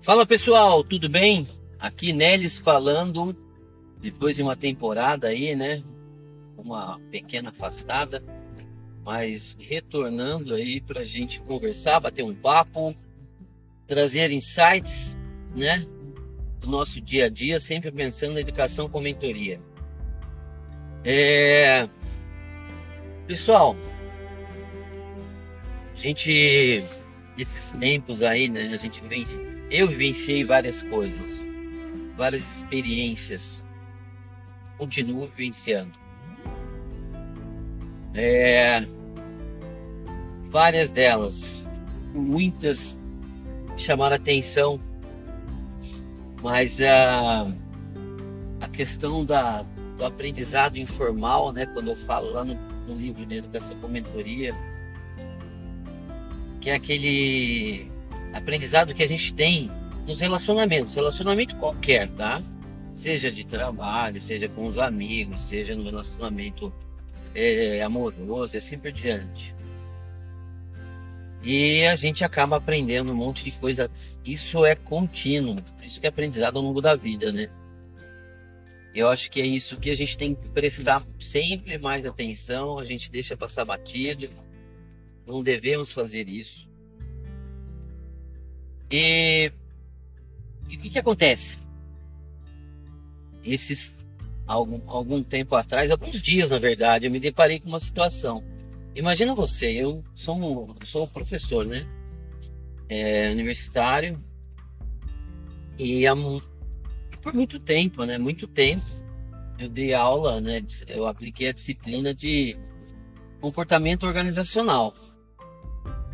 Fala pessoal, tudo bem? Aqui Nelis falando, depois de uma temporada aí, né? Uma pequena afastada, mas retornando aí para a gente conversar, bater um papo, trazer insights, né? Nosso dia a dia, sempre pensando na educação com mentoria. É... Pessoal, a gente, nesses tempos aí, né? A gente vem eu vivenciei várias coisas, várias experiências. Continuo vivenciando. É, várias delas, muitas chamaram atenção, mas a, a questão da, do aprendizado informal, né, quando eu falo lá no, no livro de Educação com Mentoria, que é aquele aprendizado que a gente tem nos relacionamentos, relacionamento qualquer, tá? Seja de trabalho, seja com os amigos, seja no relacionamento é, amoroso e assim por diante. E a gente acaba aprendendo um monte de coisa. Isso é contínuo, isso que é aprendizado ao longo da vida, né? Eu acho que é isso que a gente tem que prestar sempre mais atenção, a gente deixa passar batido. Não devemos fazer isso. E, e o que, que acontece? Esses algum, algum tempo atrás, alguns dias na verdade, eu me deparei com uma situação. Imagina você, eu sou um, sou um professor, né? É, universitário e há, por muito tempo, né? Muito tempo eu dei aula, né? Eu apliquei a disciplina de comportamento organizacional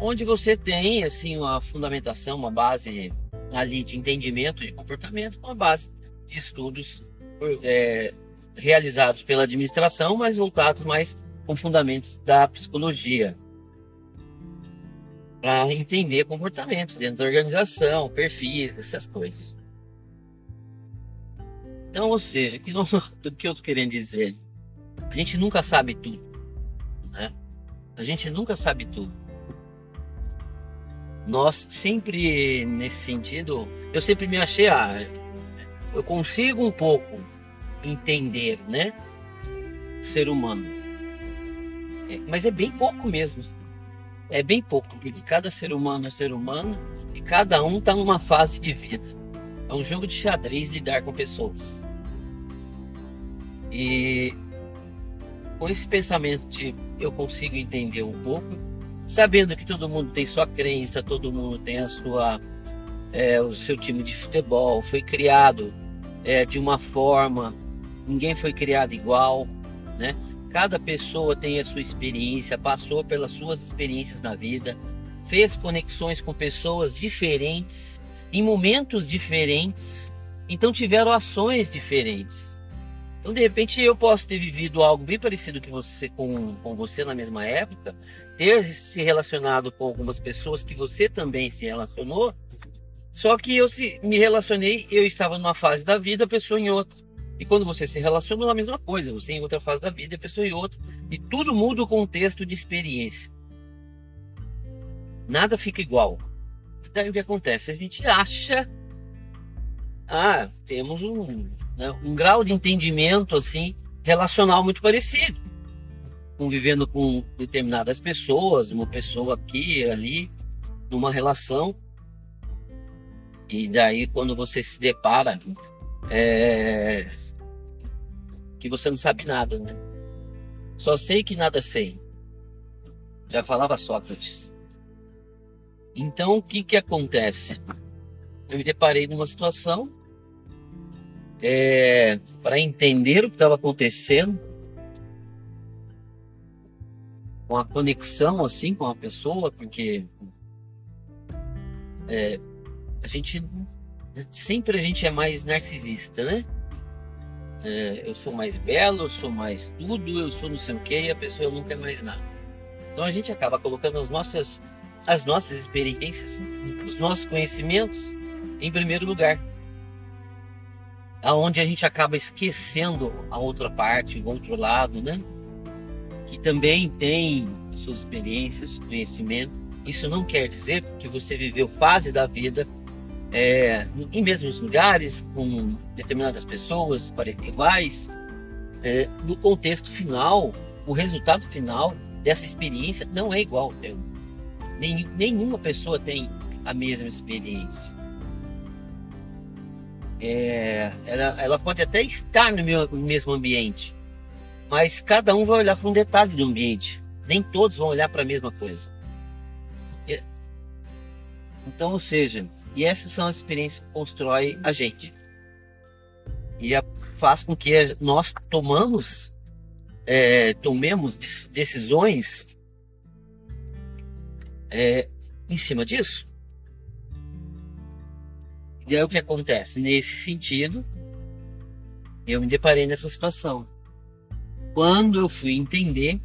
onde você tem assim uma fundamentação, uma base ali de entendimento de comportamento, uma base de estudos é, realizados pela administração, mas voltados mais com fundamentos da psicologia para entender comportamentos dentro da organização, perfis, essas coisas. Então, ou seja, que não, que eu estou querendo dizer? A gente nunca sabe tudo, né? A gente nunca sabe tudo nós sempre nesse sentido, eu sempre me achei, ah, eu consigo um pouco entender, né, o ser humano. É, mas é bem pouco mesmo. É bem pouco, porque cada ser humano é ser humano e cada um está numa fase de vida. É um jogo de xadrez lidar com pessoas. E com esse pensamento de eu consigo entender um pouco, sabendo que todo mundo tem sua crença, todo mundo tem a sua é, o seu time de futebol, foi criado é, de uma forma, ninguém foi criado igual, né? Cada pessoa tem a sua experiência, passou pelas suas experiências na vida, fez conexões com pessoas diferentes, em momentos diferentes, então tiveram ações diferentes. Então, de repente, eu posso ter vivido algo bem parecido que você com, com você na mesma época, ter se relacionado com algumas pessoas que você também se relacionou, só que eu se, me relacionei, eu estava numa fase da vida, a pessoa em outra. E quando você se relacionou, a mesma coisa, você em outra fase da vida, a pessoa em outra. E tudo muda o contexto de experiência. Nada fica igual. Daí o que acontece? A gente acha. Ah, temos um né, um grau de entendimento assim relacional muito parecido, convivendo com determinadas pessoas, uma pessoa aqui, ali, numa relação. E daí quando você se depara é, que você não sabe nada, né? Só sei que nada sei. Já falava Sócrates. Então o que que acontece? Eu me deparei numa situação é, para entender o que estava acontecendo, com a conexão assim com a pessoa, porque é, a gente sempre a gente é mais narcisista, né? É, eu sou mais belo, eu sou mais tudo, eu sou não sei o que, e a pessoa nunca é mais nada. Então a gente acaba colocando as nossas, as nossas experiências, os nossos conhecimentos em primeiro lugar. aonde a gente acaba esquecendo a outra parte, o outro lado, né? Que também tem suas experiências, conhecimento. Isso não quer dizer que você viveu fase da vida é, em mesmos lugares, com determinadas pessoas iguais. É, no contexto final, o resultado final dessa experiência não é igual ao teu. Nem, nenhuma pessoa tem a mesma experiência. É, ela, ela pode até estar no, meu, mesmo ambiente, mas cada um vai olhar para um detalhe do ambiente. Nem todos vão olhar para a mesma coisa. Então, ou seja, e essas são as experiências que constroem a gente. E a, faz com que nós tomamos, é, tomemos decisões é, em cima disso. E aí o que acontece? Nesse sentido, eu me deparei nessa situação. Quando eu fui entender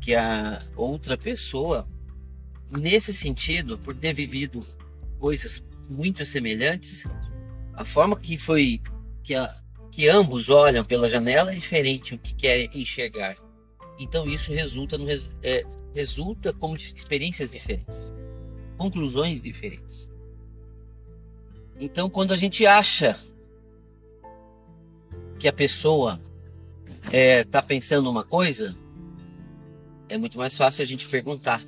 que a outra pessoa, nesse sentido, por ter vivido coisas muito semelhantes, a forma que foi que, a, que ambos olham pela janela é diferente o que querem enxergar. Então isso resulta no, é, resulta como experiências diferentes, conclusões diferentes. Então, quando a gente acha que a pessoa está é, tá pensando uma coisa, é muito mais fácil a gente perguntar.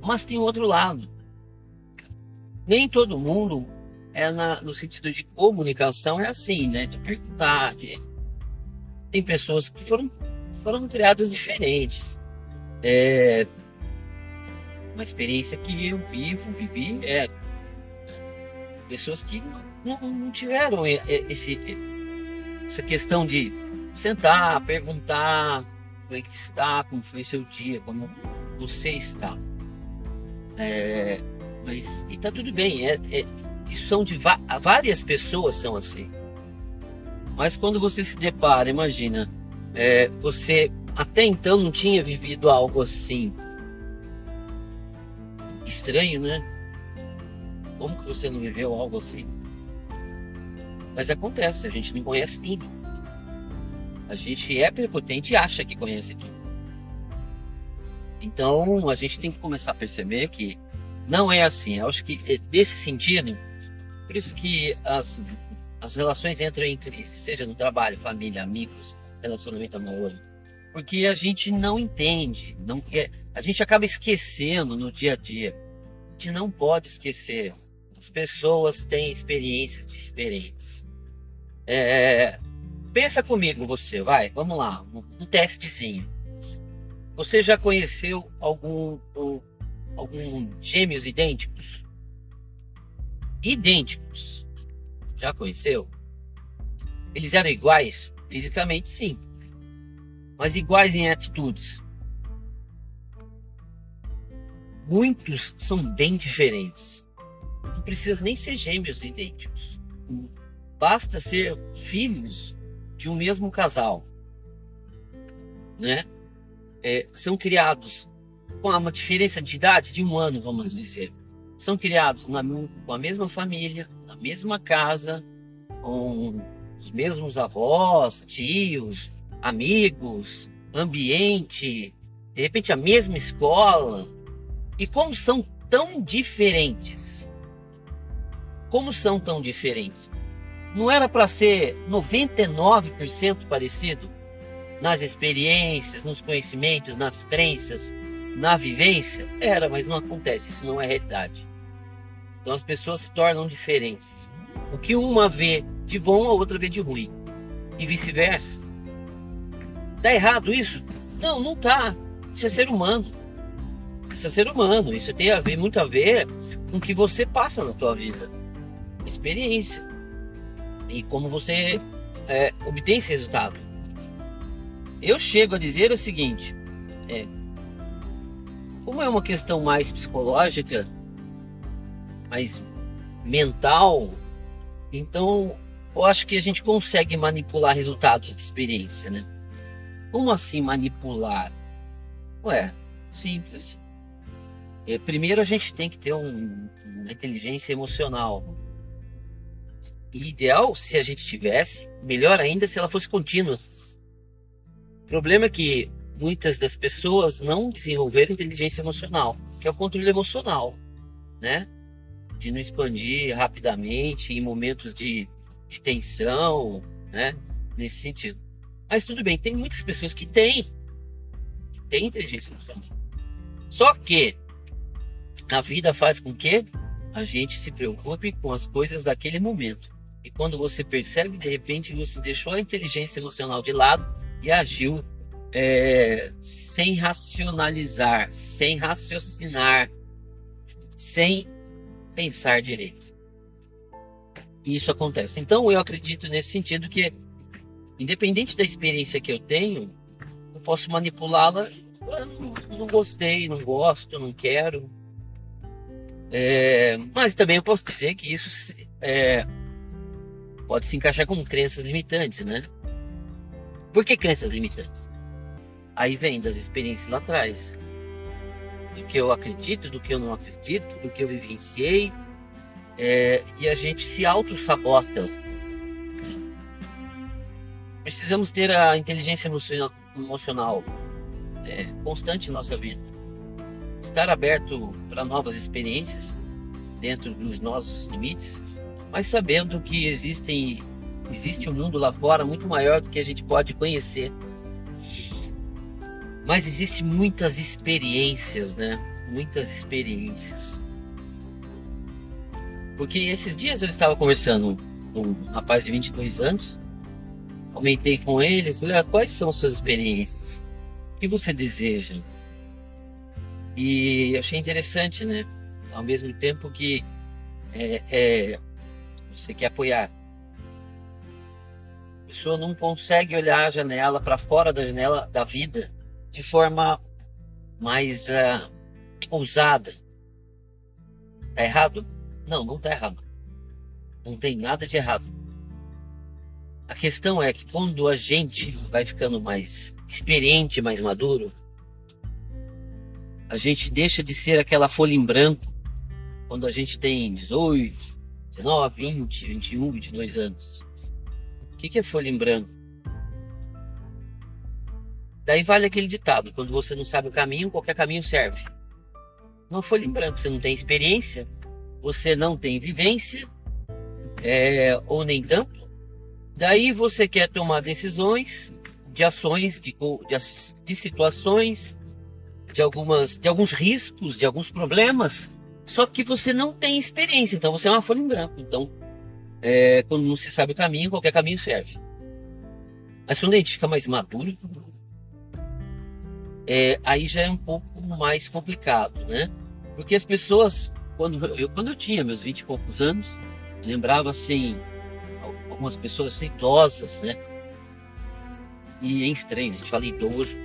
Mas tem outro lado. Nem todo mundo é na, no sentido de comunicação é assim, né? De perguntar. De... Tem pessoas que foram, foram criadas diferentes. É, uma experiência que eu vivo, vivi, é pessoas que não, não tiveram esse, essa questão de sentar, perguntar como é que está, como foi seu dia, como você está. É, mas e tá tudo bem, é, é, são de várias pessoas são assim. Mas quando você se depara, imagina, é, você até então não tinha vivido algo assim estranho, né? Como que você não viveu algo assim? Mas acontece, a gente não conhece tudo. A gente é prepotente e acha que conhece tudo. Então a gente tem que começar a perceber que não é assim. Eu acho que é desse sentido, por isso que as, as relações entram em crise, seja no trabalho, família, amigos, relacionamento amoroso. Porque a gente não entende, não quer, a gente acaba esquecendo no dia a dia. A gente não pode esquecer as pessoas têm experiências diferentes. É, pensa comigo, você, vai, vamos lá, um, um testezinho. Você já conheceu algum, um, algum gêmeos idênticos? Idênticos. Já conheceu? Eles eram iguais? Fisicamente, sim. Mas iguais em atitudes? Muitos são bem diferentes não precisa nem ser gêmeos idênticos. Basta ser filhos de um mesmo casal, né? É, são criados com uma diferença de idade de um ano, vamos dizer. São criados na, com a mesma família, na mesma casa, com os mesmos avós, tios, amigos, ambiente, de repente a mesma escola. E como são tão diferentes, como são tão diferentes? Não era para ser 99% parecido nas experiências, nos conhecimentos, nas crenças, na vivência? Era, mas não acontece, isso não é realidade. Então as pessoas se tornam diferentes. O que uma vê de bom, a outra vê de ruim. E vice-versa. Tá errado isso? Não, não tá. Isso é ser humano. Isso é ser humano. Isso tem a ver, muito a ver com o que você passa na tua vida experiência e como você é, obtém esse resultado. Eu chego a dizer o seguinte: é, como é uma questão mais psicológica, mais mental, então eu acho que a gente consegue manipular resultados de experiência, né? Como assim manipular? Ué, simples. É, primeiro a gente tem que ter um, uma inteligência emocional E ideal se a gente tivesse, melhor ainda se ela fosse contínua. O problema é que muitas das pessoas não desenvolveram inteligência emocional, que é o controle emocional, né? De não expandir rapidamente em momentos de, de tensão, né? Nesse sentido. Mas tudo bem, tem muitas pessoas que têm, que têm inteligência emocional. Só que a vida faz com que a gente se preocupe com as coisas daquele momento. E quando você percebe, de repente, você deixou a inteligência emocional de lado e agiu é, sem racionalizar, sem raciocinar, sem pensar direito. E isso acontece. Então eu acredito nesse sentido que, independente da experiência que eu tenho, eu posso manipulá-la. Não, não gostei, não gosto, não quero. É, mas também eu posso dizer que isso é, pode se encaixar com crenças limitantes, né? Por que crenças limitantes? Aí vem das experiências lá atrás. Do que eu acredito, do que eu não acredito, do que eu vivenciei. É, e a gente se auto-sabota. Precisamos ter a inteligência emocional é, constante em nossa vida. Estar aberto para novas experiências dentro dos nossos limites mas sabendo que existem existe um mundo lá fora muito maior do que a gente pode conhecer. Mas existe muitas experiências, né? Muitas experiências. Porque esses dias eu estava conversando com um rapaz de 22 anos, comentei com ele, falei, ah, quais são suas experiências? O que você deseja? E achei interessante, né? Ao mesmo tempo que é, é, você quer apoiar. Pessoa não consegue olhar a janela para fora da janela da vida de forma mais uh, ousada. Tá errado? Não, não tá errado. Não tem nada de errado. A questão é que quando a gente vai ficando mais experiente, mais maduro, a gente deixa de ser aquela folha em branco quando a gente tem 18, 19, 20, 21, 22 anos. Que, que é folha em branco? Daí vale aquele ditado: quando você não sabe o caminho, qualquer caminho serve. Não folha em branco, você não tem experiência, você não tem vivência, é, ou nem tanto. Daí você quer tomar decisões de ações, de, de, de situações, de, algumas, de alguns riscos, de alguns problemas só que você não tem experiência, então você é uma folha em branco. Então, é, quando não se sabe o caminho, qualquer caminho serve. Mas quando a gente fica mais maduro, é, aí já é um pouco mais complicado, né? Porque as pessoas, quando eu, quando eu tinha meus 20 e poucos anos, lembrava assim, algumas pessoas idosas, né? E em estranho, a gente fala idoso,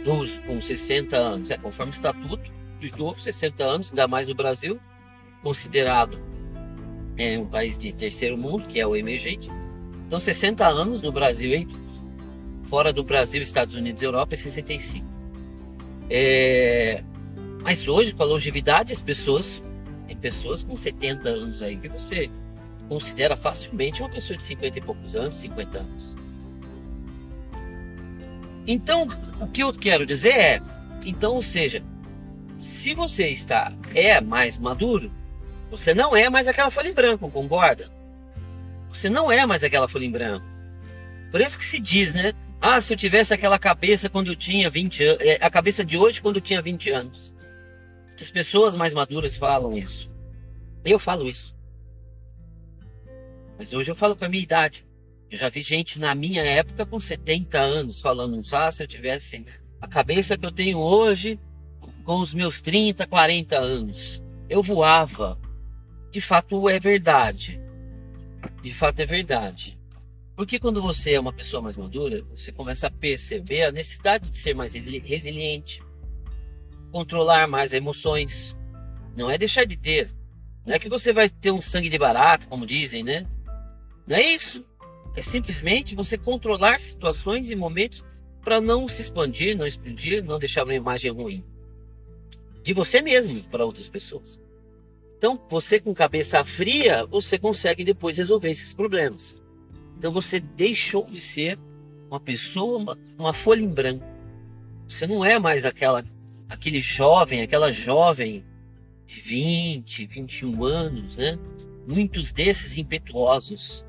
idoso com 60 anos, é, conforme o estatuto, do idoso, 60 anos, ainda mais no Brasil, considerado é, um país de terceiro mundo, que é o emergente. Então, 60 anos no Brasil idoso. Fora do Brasil, Estados Unidos e Europa é 65. É... Mas hoje, com a longevidade, as pessoas, tem pessoas com 70 anos aí que você considera facilmente uma pessoa de 50 e poucos anos, 50 anos. Então, o que eu quero dizer é, então, ou seja, se você está é mais maduro, você não é mais aquela folha em branco, concorda? Você não é mais aquela folha em branco. Por isso que se diz, né? Ah, se eu tivesse aquela cabeça quando eu tinha 20 anos, é, a cabeça de hoje quando eu tinha 20 anos. As pessoas mais maduras falam isso. Eu falo isso. Mas hoje eu falo com a minha idade. Eu já vi gente na minha época com 70 anos falando, ah, se eu tivesse a cabeça que eu tenho hoje, com os meus 30, 40 anos. Eu voava. De fato é verdade. De fato é verdade. Porque quando você é uma pessoa mais madura, você começa a perceber a necessidade de ser mais resiliente, controlar mais emoções. Não é deixar de ter. Não é que você vai ter um sangue de barata, como dizem, né? Não é isso. É simplesmente você controlar situações e momentos para não se expandir, não explodir, não deixar uma imagem ruim de você mesmo para outras pessoas. Então, você com cabeça fria, você consegue depois resolver esses problemas. Então, você deixou de ser uma pessoa, uma, uma folha em branco. Você não é mais aquela, aquele jovem, aquela jovem de 20, 21 anos, né? Muitos desses impetuosos,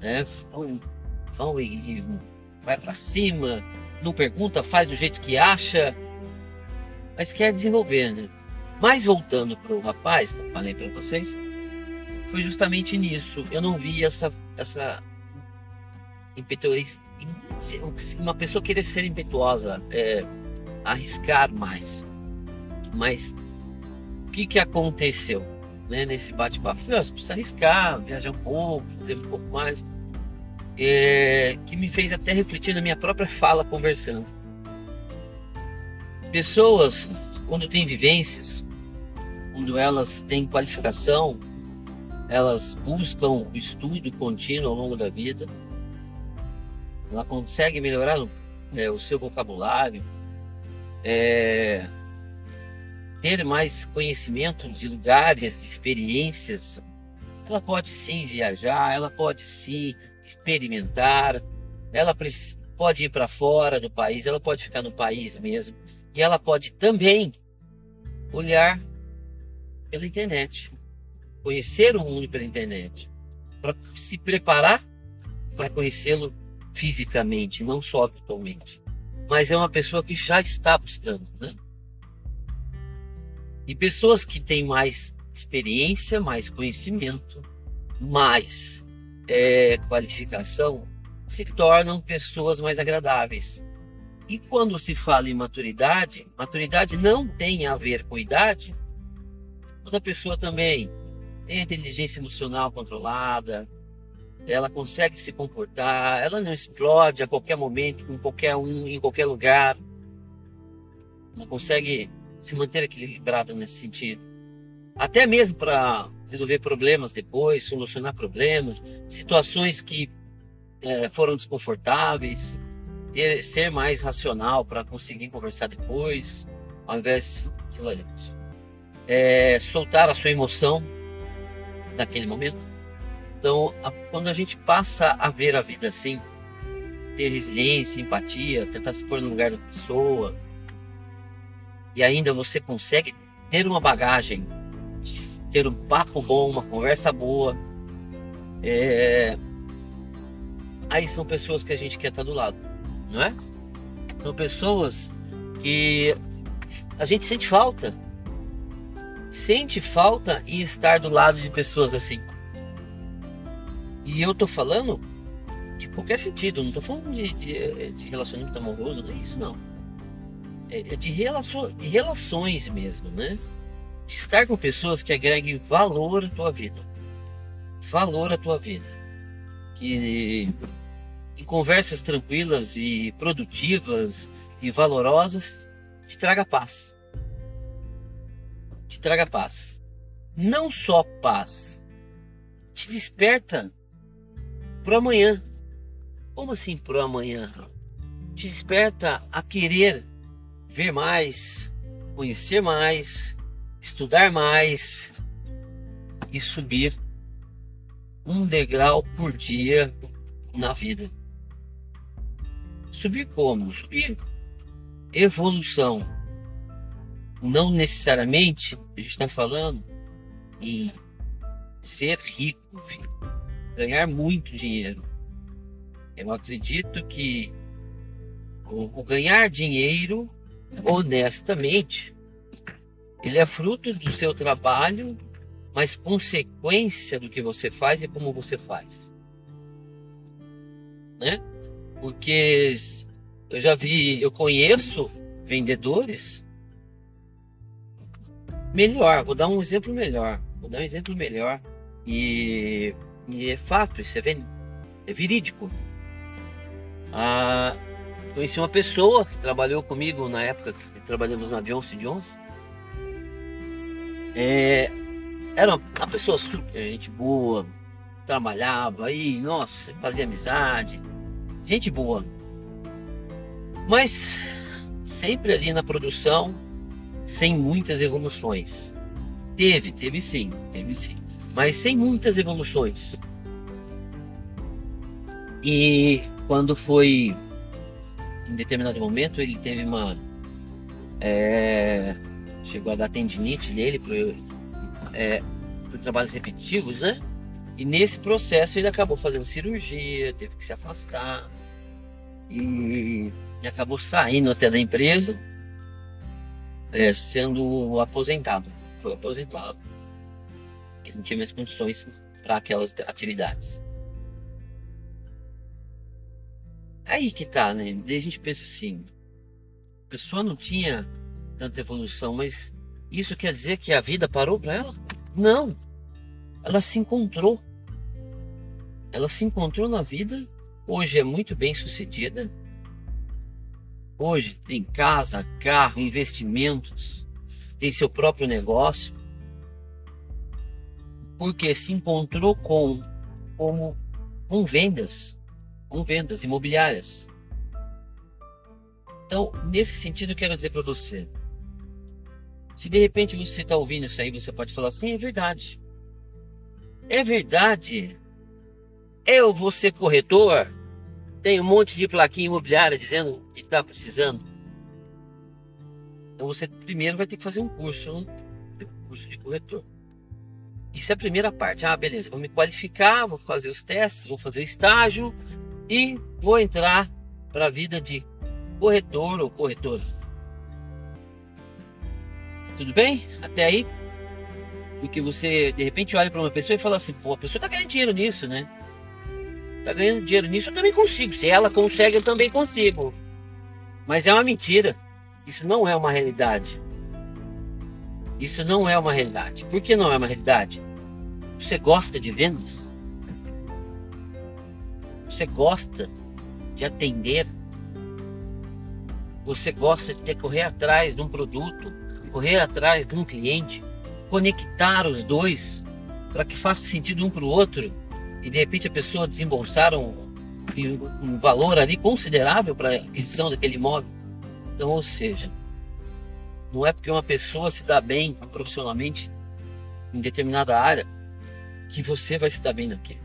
né? Vão, vão e, e vai para cima, não pergunta, faz do jeito que acha, mas quer desenvolver, né? Mas voltando para o rapaz, que eu falei para vocês, foi justamente nisso. Eu não vi essa essa uma pessoa querer ser impetuosa, é, arriscar mais. Mas o que que aconteceu, né, nesse bate-papo? Você precisa arriscar, viajar um pouco, fazer um pouco mais. É, que me fez até refletir na minha própria fala conversando. Pessoas, quando têm vivências, quando elas têm qualificação, elas buscam estudo contínuo ao longo da vida, ela consegue melhorar é, o seu vocabulário, é, ter mais conhecimento de lugares, de experiências. Ela pode sim viajar, ela pode sim experimentar, ela pode ir para fora do país, ela pode ficar no país mesmo, e ela pode também olhar pela internet, conhecer o mundo pela internet, para se preparar para conhecê-lo fisicamente, não só virtualmente. Mas é uma pessoa que já está buscando, né? E pessoas que têm mais experiência, mais conhecimento, mais é, qualificação, se tornam pessoas mais agradáveis. E quando se fala em maturidade, maturidade não tem a ver com idade, Outra pessoa também tem a inteligência emocional controlada, ela consegue se comportar, ela não explode a qualquer momento, com qualquer um, em qualquer lugar. Ela consegue se manter equilibrada nesse sentido. Até mesmo para resolver problemas depois, solucionar problemas, situações que é, foram desconfortáveis, ter, ser mais racional para conseguir conversar depois, ao invés de é, soltar a sua emoção naquele momento. Então, a, quando a gente passa a ver a vida assim, ter resiliência, empatia, tentar se pôr no lugar da pessoa, e ainda você consegue ter uma bagagem, ter um papo bom, uma conversa boa, é... aí são pessoas que a gente quer estar do lado, não é? São pessoas que a gente sente falta sente falta em estar do lado de pessoas assim. E eu tô falando de qualquer sentido, não tô falando de, de, de relacionamento amoroso, não é isso não. É, é de, relaço, de relações mesmo, né? De estar com pessoas que agreguem valor à tua vida. Valor à tua vida. Que em conversas tranquilas e produtivas e valorosas te traga paz te traga paz. Não só paz, te desperta para amanhã. Como assim para amanhã? Te desperta a querer ver mais, conhecer mais, estudar mais e subir um degrau por dia na vida. Subir como? Subir evolução não necessariamente a gente está falando em ser rico, filho, ganhar muito dinheiro. Eu acredito que o, ganhar dinheiro honestamente ele é fruto do seu trabalho, mas consequência do que você faz e como você faz. Né? Porque eu já vi, eu conheço vendedores melhor, vou dar um exemplo melhor. Vou dar um exemplo melhor. E, e é fato, isso é, é verídico. Ah, conheci uma pessoa que trabalhou comigo na época que trabalhamos na Johnson Johnson. É, era uma, pessoa super gente boa, trabalhava aí, nossa, fazia amizade, gente boa. Mas sempre ali na produção, sem muitas evoluções. Teve, teve sim, teve sim. Mas sem muitas evoluções. E quando foi em determinado momento ele teve uma é, chegou a dar tendinite nele por, é, por trabalhos repetitivos, né? E nesse processo ele acabou fazendo cirurgia, teve que se afastar e, e acabou saindo até da empresa, é, sendo aposentado. Foi aposentado. Ele não tinha mais condições para aquelas atividades. Aí que tá, né? Daí a gente pensa assim: a pessoa não tinha tanta evolução, mas isso quer dizer que a vida parou para ela? Não. Ela se encontrou. Ela se encontrou na vida. Hoje é muito bem sucedida. Hoje tem casa, carro, investimentos, tem seu próprio negócio. Porque se encontrou com como com vendas com vendas imobiliárias. Então, nesse sentido, eu quero dizer para você: se de repente você está ouvindo isso aí, você pode falar assim: é verdade. É verdade. Eu vou ser corretor. Tem um monte de plaquinha imobiliária dizendo que está precisando. Então você primeiro vai ter que fazer um curso, né? Um curso de corretor. Isso é a primeira parte. Ah, beleza, vou me qualificar, vou fazer os testes, vou fazer o estágio, e vou entrar para a vida de corretor ou corretora. Tudo bem? Até aí? Porque você de repente olha para uma pessoa e fala assim: pô, a pessoa está ganhando dinheiro nisso, né? Está ganhando dinheiro nisso, eu também consigo. Se ela consegue, eu também consigo. Mas é uma mentira. Isso não é uma realidade. Isso não é uma realidade. Por que não é uma realidade? Você gosta de vendas? Você gosta de atender? Você gosta de ter correr atrás de um produto, correr atrás de um cliente, conectar os dois para que faça sentido um para o outro e de repente a pessoa desembolsar um, um valor ali considerável para a aquisição daquele imóvel. Então, ou seja, não é porque uma pessoa se dá bem profissionalmente em determinada área que você vai se dar bem naquilo.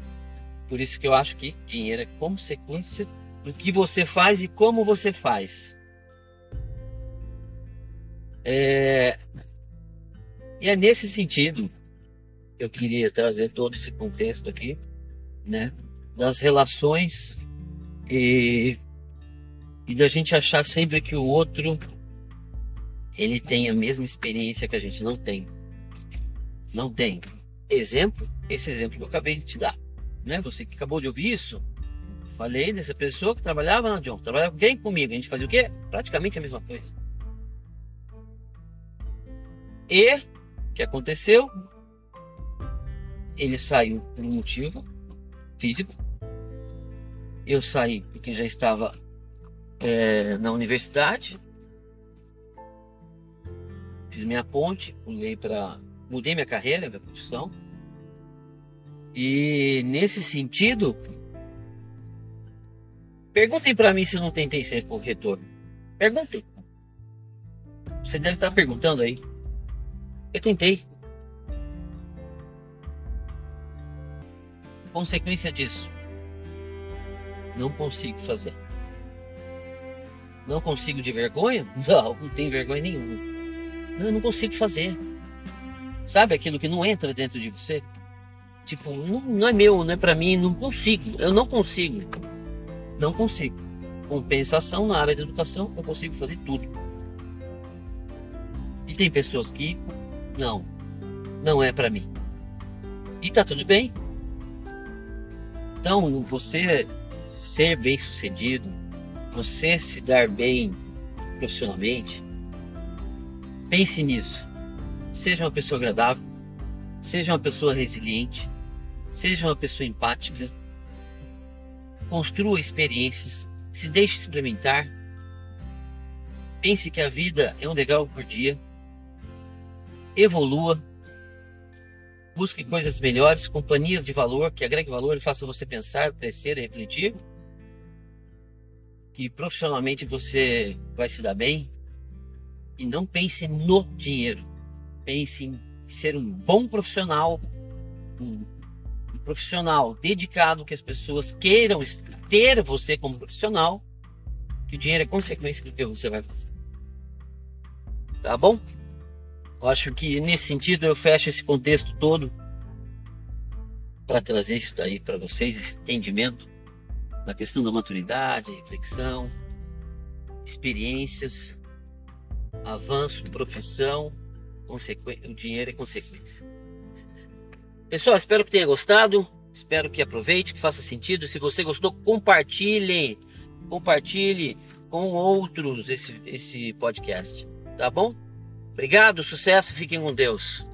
Por isso que eu acho que dinheiro é consequência do que você faz e como você faz. É... E é nesse sentido que eu queria trazer todo esse contexto aqui, né? Das relações e, e da gente achar sempre que o outro ele tem a mesma experiência que a gente não tem. Não tem. Exemplo, esse exemplo que eu acabei de te dar né? Você que acabou de ouvir isso, falei dessa pessoa que trabalhava na John, trabalhava quem comigo, a gente fazia o quê? Praticamente a mesma coisa. E o que aconteceu? Ele saiu por um motivo físico. Eu saí porque já estava é, na universidade. Fiz minha ponte, pulei para. Mudei minha carreira, minha profissão e nesse sentido, perguntem para mim se eu não tentei ser corretor. Perguntem. Você deve estar perguntando aí. Eu tentei. Consequência disso, não consigo fazer. Não consigo de vergonha? Não, não tenho vergonha nenhuma. Não, eu não consigo fazer. Sabe aquilo que não entra dentro de você? Tipo, não, não é meu, não é para mim, não consigo. Eu não consigo. Não consigo. Compensação na área de educação, eu consigo fazer tudo. E tem pessoas que não, não é para mim. E tá tudo bem. Então, você ser bem sucedido, você se dar bem profissionalmente, pense nisso. Seja uma pessoa agradável, seja uma pessoa resiliente, Seja uma pessoa empática. Construa experiências. Se deixe experimentar. Pense que a vida é um degrau por dia. Evolua. Busque coisas melhores, companhias de valor que agreguem valor e façam você pensar, crescer e refletir. Que profissionalmente você vai se dar bem. E não pense no dinheiro. Pense em ser um bom profissional, um profissional dedicado, que as pessoas queiram ter você como profissional, que o dinheiro é consequência do que você vai fazer. Tá bom? Acho que nesse sentido eu fecho esse contexto todo para trazer isso daí para vocês, esse entendimento da questão da maturidade, reflexão, experiências, avanço, profissão, o dinheiro é consequência. Pessoal, espero que tenha gostado, espero que aproveite, que faça sentido. Se você gostou, compartilhe, compartilhe com outros esse, esse podcast, tá bom? Obrigado, sucesso, fiquem com Deus.